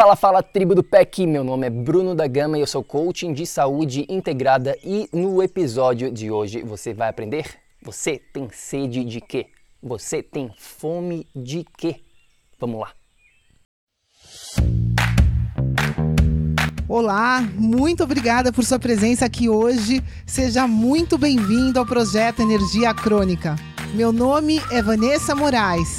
Fala, fala, tribo do PEC! Meu nome é Bruno da Gama e eu sou coaching de saúde integrada. E no episódio de hoje você vai aprender: você tem sede de quê? Você tem fome de quê? Vamos lá! Olá, muito obrigada por sua presença aqui hoje. Seja muito bem-vindo ao projeto Energia Crônica. Meu nome é Vanessa Moraes.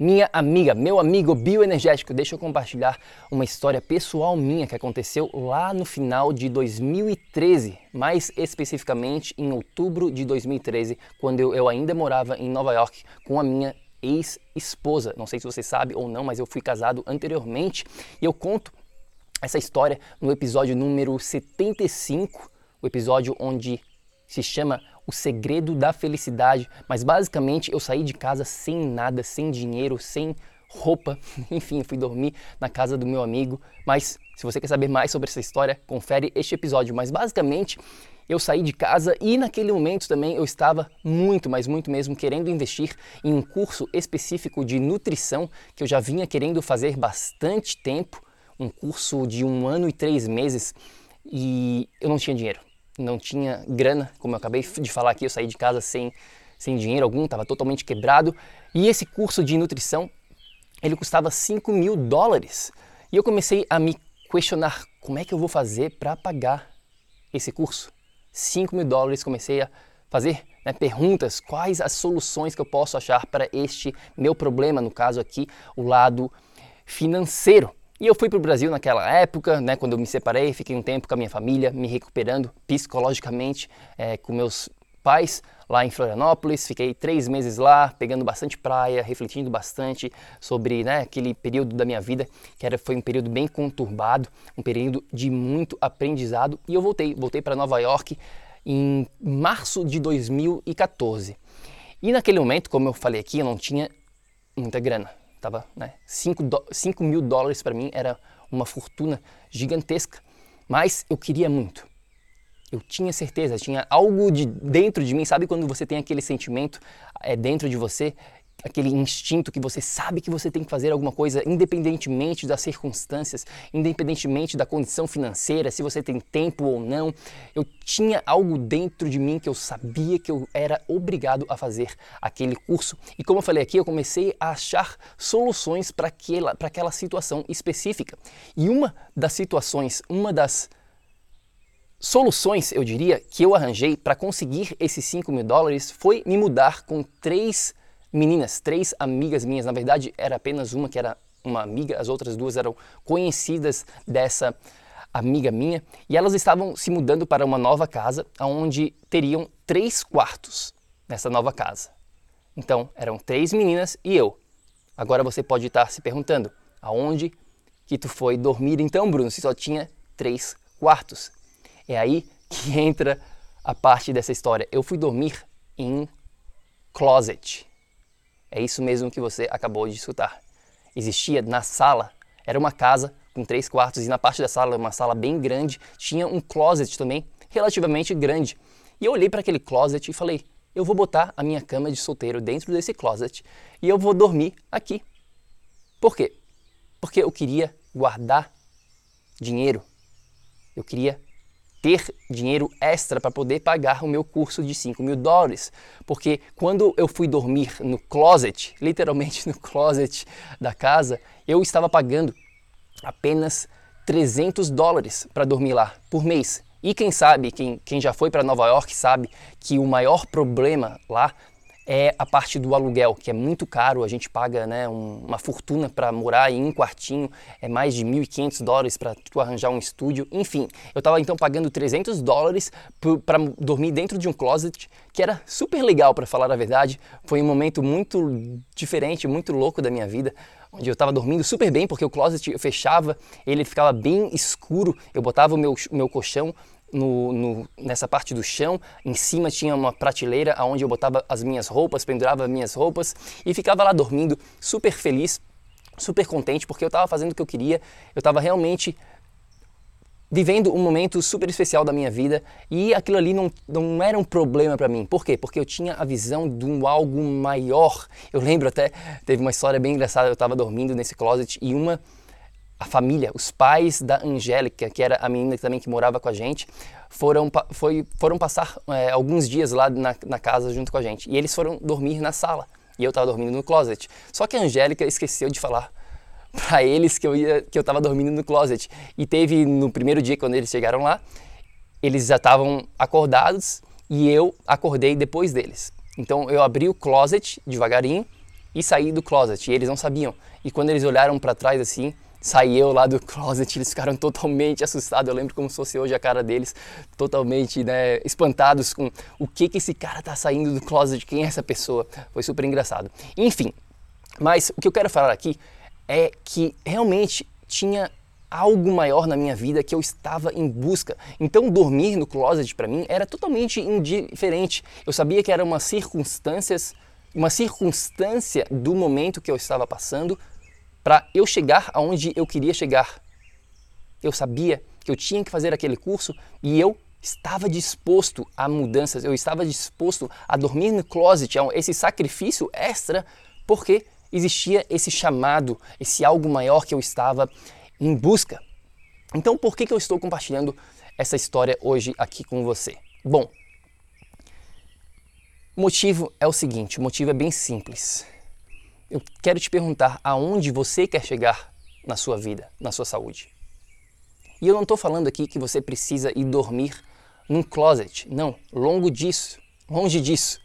Minha amiga, meu amigo bioenergético, deixa eu compartilhar uma história pessoal minha que aconteceu lá no final de 2013, mais especificamente em outubro de 2013, quando eu, ainda morava em Nova York com a minha ex-esposa. Não sei se você sabe ou não, mas eu fui casado anteriormente e eu conto essa história no episódio número 75, o episódio onde se chama O Segredo da Felicidade, mas basicamente eu saí de casa sem nada, sem dinheiro, sem roupa, enfim, fui dormir na casa do meu amigo. Mas se você quer saber mais sobre essa história, confere este episódio. Mas basicamente eu saí de casa e naquele momento também eu estava muito, mas muito mesmo querendo investir em um curso específico de nutrição que eu já vinha querendo fazer bastante tempo, um curso de um ano e três meses. E eu não tinha dinheiro não tinha grana, como eu acabei de falar aqui, eu saí de casa sem, sem dinheiro algum, estava totalmente quebrado. E esse curso de nutrição, ele custava 5 mil dólares. E eu comecei a me questionar como é que eu vou fazer para pagar esse curso. 5 mil dólares, comecei a fazer né, perguntas, quais as soluções que eu posso achar para este meu problema, no caso aqui, o lado financeiro. E eu fui para o Brasil naquela época, né, quando eu me separei, fiquei um tempo com a minha família, me recuperando psicologicamente é, com meus pais lá em Florianópolis. Fiquei três meses lá, pegando bastante praia, refletindo bastante sobre né, aquele período da minha vida que era, foi um período bem conturbado, um período de muito aprendizado. E eu voltei, voltei para Nova York em março de 2014. E naquele momento, como eu falei aqui, eu não tinha muita grana tava, né, 5 mil dólares para mim era uma fortuna gigantesca, mas eu queria muito. Eu tinha certeza, tinha algo de dentro de mim, sabe quando você tem aquele sentimento é, dentro de você aquele instinto que você sabe que você tem que fazer alguma coisa, independentemente das circunstâncias, independentemente da condição financeira, se você tem tempo ou não. Eu tinha algo dentro de mim que eu sabia que eu era obrigado a fazer aquele curso. E como eu falei aqui, eu comecei a achar soluções para aquela, aquela situação específica. E uma das situações, uma das soluções, eu diria, que eu arranjei para conseguir esses 5 mil dólares foi me mudar com três meninas, três amigas minhas, na verdade era apenas uma que era uma amiga, as outras duas eram conhecidas dessa amiga minha, e elas estavam se mudando para uma nova casa, onde teriam três quartos nessa nova casa. Então, eram três meninas e eu. Agora você pode estar se perguntando, aonde que tu foi dormir então, Bruno, se só tinha três quartos? É aí que entra a parte dessa história. Eu fui dormir em closet. É isso mesmo que você acabou de escutar. Existia na sala, era uma casa com três quartos e na parte da sala, uma sala bem grande, tinha um closet também, relativamente grande. E eu olhei para aquele closet e falei: eu vou botar a minha cama de solteiro dentro desse closet e eu vou dormir aqui. Por quê? Porque eu queria guardar dinheiro. Eu queria ter dinheiro extra para poder pagar o meu curso de 5 mil dólares. Porque quando eu fui dormir no closet, literalmente no closet da casa, eu estava pagando apenas 300 dólares para dormir lá por mês. E quem sabe, quem, quem já foi para Nova York sabe que o maior problema lá é a parte do aluguel, que é muito caro, a gente paga né, um, uma fortuna para morar em um quartinho, é mais de 1.500 dólares para tu arranjar um estúdio, enfim. Eu estava então pagando 300 dólares para dormir dentro de um closet, que era super legal para falar a verdade, foi um momento muito diferente, muito louco da minha vida, onde eu estava dormindo super bem, porque o closet eu fechava, ele ficava bem escuro, eu botava o meu, meu colchão no, no, nessa parte do chão. Em cima tinha uma prateleira onde eu botava as minhas roupas, pendurava as minhas roupas e ficava lá dormindo, super feliz, super contente, porque eu estava fazendo o que eu queria, eu estava realmente vivendo um momento super especial da minha vida e aquilo ali não, não era um problema para mim. Por quê? Porque eu tinha a visão de um algo maior. Eu lembro até, teve uma história bem engraçada, eu estava dormindo nesse closet e uma a família, os pais da Angélica, que era a menina também que morava com a gente, foram, foi, foram passar é, alguns dias lá na, na, casa junto com a gente. E eles foram dormir na sala. E eu estava dormindo no closet. Só que a Angélica esqueceu de falar para eles que eu ia que eu estava dormindo no closet. E teve no primeiro dia quando eles chegaram lá, eles já estavam acordados e eu acordei depois deles. Então eu abri o closet devagarinho e saí do closet. E eles não sabiam. E quando eles olharam para trás assim, saí eu lá do closet, eles ficaram totalmente assustados. Eu lembro como se fosse hoje a cara deles, totalmente né, espantados com o que que esse cara tá saindo do closet, quem é essa pessoa. Foi super engraçado. Enfim, mas o que eu quero falar aqui é que realmente tinha algo maior na minha vida que eu estava em busca. Então dormir no closet para mim era totalmente indiferente. Eu sabia que era uma circunstâncias, uma circunstância do momento que eu estava passando para eu chegar aonde eu queria chegar. Eu sabia que eu tinha que fazer aquele curso e eu estava disposto a mudanças, eu estava disposto a dormir no closet, esse sacrifício extra, porque existia esse chamado, esse algo maior que eu estava em busca. Então, por que, que eu estou compartilhando essa história hoje aqui com você? Bom, o motivo é o seguinte: o motivo é bem simples eu quero te perguntar aonde você quer chegar na sua vida, na sua saúde. E eu não estou falando aqui que você precisa ir dormir num closet. Não, longo disso, longe disso.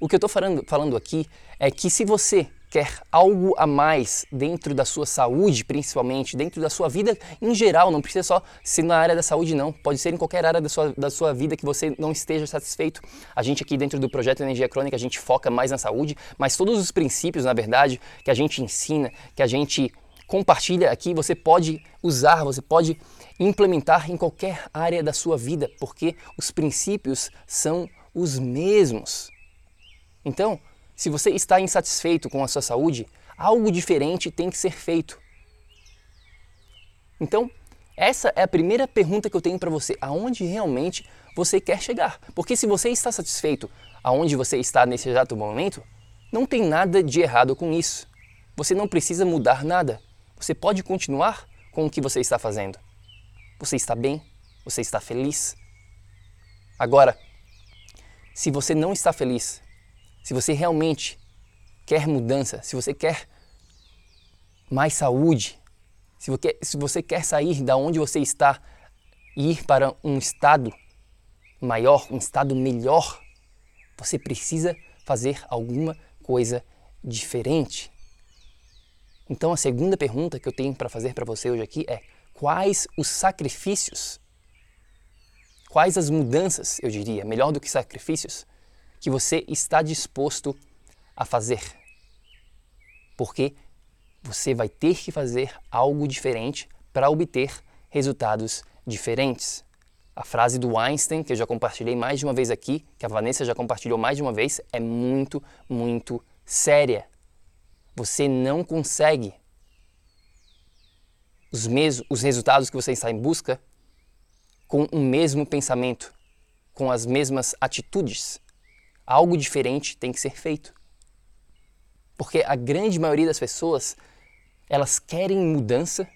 O que eu estou falando, falando aqui é que se você quer algo a mais dentro da sua saúde, principalmente, dentro da sua vida em geral, não precisa só ser na área da saúde, não. Pode ser em qualquer área da sua, da sua vida que você não esteja satisfeito. A gente aqui dentro do projeto Energia Crônica, a gente foca mais na saúde, mas todos os princípios, na verdade, que a gente ensina, que a gente compartilha aqui, você pode usar, você pode implementar em qualquer área da sua vida, porque os princípios são os mesmos. Então, se você está insatisfeito com a sua saúde, algo diferente tem que ser feito. Então, essa é a primeira pergunta que eu tenho para você. Aonde realmente você quer chegar? Porque se você está satisfeito aonde você está nesse exato momento, não tem nada de errado com isso. Você não precisa mudar nada. Você pode continuar com o que você está fazendo. Você está bem? Você está feliz? Agora, se você não está feliz, se você realmente quer mudança, se você quer mais saúde, se você, se você quer sair da onde você está e ir para um estado maior, um estado melhor, você precisa fazer alguma coisa diferente. Então a segunda pergunta que eu tenho para fazer para você hoje aqui é: quais os sacrifícios? Quais as mudanças, eu diria, melhor do que sacrifícios, que você está disposto a fazer. Porque você vai ter que fazer algo diferente para obter resultados diferentes. A frase do Einstein, que eu já compartilhei mais de uma vez aqui, que a Vanessa já compartilhou mais de uma vez, é muito, muito séria. Você não consegue os, mesmos, os resultados que você está em busca com o mesmo pensamento, com as mesmas atitudes algo diferente tem que ser feito. Porque a grande maioria das pessoas, elas querem mudança,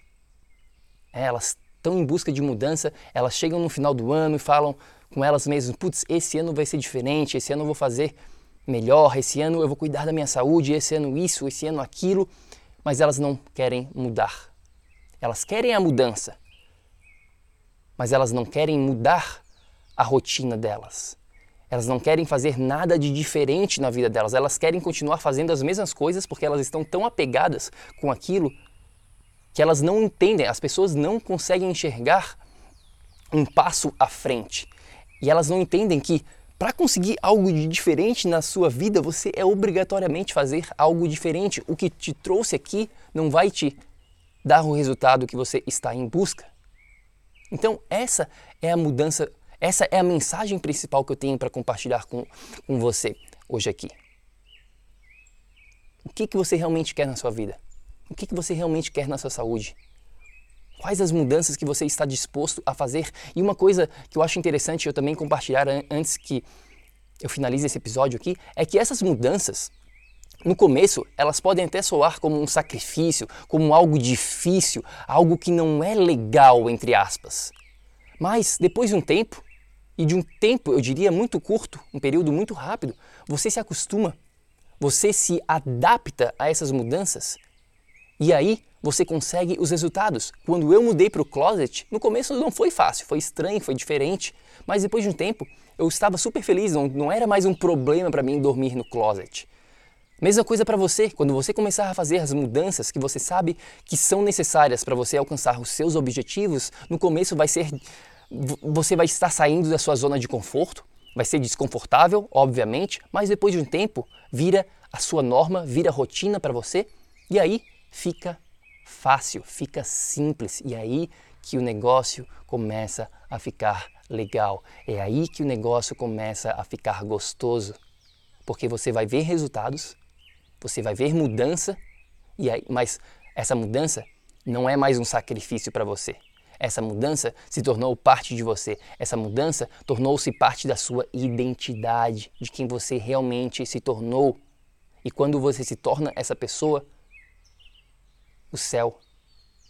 é, elas estão em busca de mudança, elas chegam no final do ano e falam com elas mesmas: putz, esse ano vai ser diferente, esse ano eu vou fazer melhor, esse ano eu vou cuidar da minha saúde, esse ano isso, esse ano aquilo, mas elas não querem mudar. Elas querem a mudança, mas elas não querem mudar a rotina delas. Elas não querem fazer nada de diferente na vida delas. Elas querem continuar fazendo as mesmas coisas porque elas estão tão apegadas com aquilo que elas não entendem. As pessoas não conseguem enxergar um passo à frente. E elas não entendem que para conseguir algo de diferente na sua vida, você é obrigatoriamente fazer algo diferente. O que te trouxe aqui não vai te dar o resultado que você está em busca. Então, essa é a mudança essa é a mensagem principal que eu tenho para compartilhar com, com você hoje aqui. O que, que você realmente quer na sua vida? O que, que você realmente quer na sua saúde? Quais as mudanças que você está disposto a fazer? E uma coisa que eu acho interessante eu também compartilhar antes que eu finalize esse episódio aqui é que essas mudanças, no começo, elas podem até soar como um sacrifício, como algo difícil, algo que não é legal, entre aspas. Mas depois de um tempo, e de um tempo, eu diria, muito curto, um período muito rápido, você se acostuma, você se adapta a essas mudanças e aí você consegue os resultados. Quando eu mudei para o closet, no começo não foi fácil, foi estranho, foi diferente, mas depois de um tempo eu estava super feliz, não, não era mais um problema para mim dormir no closet. Mesma coisa para você, quando você começar a fazer as mudanças que você sabe que são necessárias para você alcançar os seus objetivos, no começo vai ser você vai estar saindo da sua zona de conforto, vai ser desconfortável, obviamente, mas depois de um tempo vira a sua norma, vira rotina para você e aí fica fácil, fica simples e aí que o negócio começa a ficar legal. É aí que o negócio começa a ficar gostoso, porque você vai ver resultados, você vai ver mudança e aí, mas essa mudança não é mais um sacrifício para você. Essa mudança se tornou parte de você. Essa mudança tornou-se parte da sua identidade, de quem você realmente se tornou. E quando você se torna essa pessoa, o céu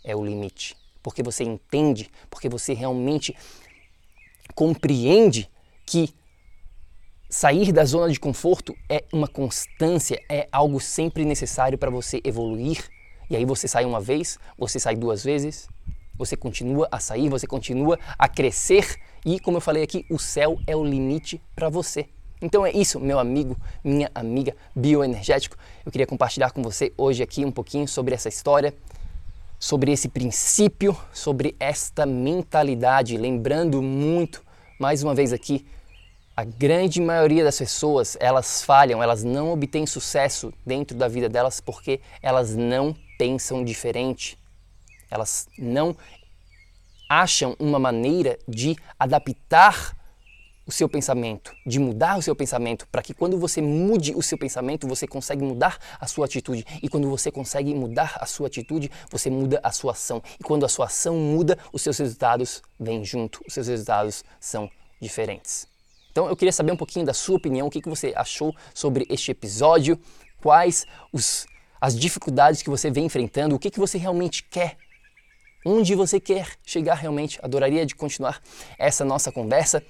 é o limite. Porque você entende, porque você realmente compreende que sair da zona de conforto é uma constância, é algo sempre necessário para você evoluir. E aí você sai uma vez, você sai duas vezes, você continua a sair, você continua a crescer e, como eu falei aqui, o céu é o limite para você. Então é isso, meu amigo, minha amiga bioenergético. Eu queria compartilhar com você hoje aqui um pouquinho sobre essa história, sobre esse princípio, sobre esta mentalidade. Lembrando muito, mais uma vez aqui, a grande maioria das pessoas, elas falham, elas não obtêm sucesso dentro da vida delas porque elas não pensam diferente. Elas não acham uma maneira de adaptar o seu pensamento, de mudar o seu pensamento, para que quando você mude o seu pensamento, você consegue mudar a sua atitude. E quando você consegue mudar a sua atitude, você muda a sua ação. E quando a sua ação muda, os seus resultados vêm junto, os seus resultados são diferentes. Então eu queria saber um pouquinho da sua opinião, o que, que você achou sobre este episódio, quais os, as dificuldades que você vem enfrentando, o que, que você realmente quer onde você quer chegar realmente. Adoraria de continuar essa nossa conversa.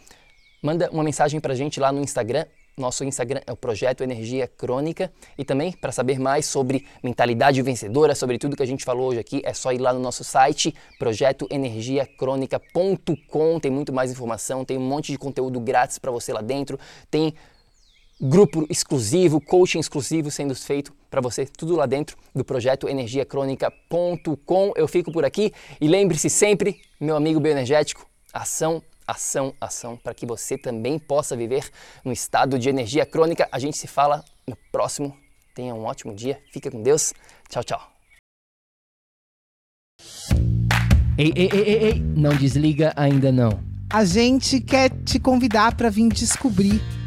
Manda uma mensagem para a gente lá no Instagram. Nosso Instagram é o Projeto Energia Crônica. E também, para saber mais sobre mentalidade vencedora, sobre tudo que a gente falou hoje aqui, é só ir lá no nosso site, projetoenergiacronica.com. Tem muito mais informação, tem um monte de conteúdo grátis para você lá dentro. Tem grupo exclusivo, coaching exclusivo sendo feito para você, tudo lá dentro do projeto energiacronica.com. Eu fico por aqui e lembre-se sempre, meu amigo bioenergético, ação, ação, ação, para que você também possa viver no estado de energia crônica. A gente se fala no próximo. Tenha um ótimo dia, fica com Deus. Tchau, tchau. Ei, ei, ei, ei, ei, não desliga ainda não. A gente quer te convidar para vir descobrir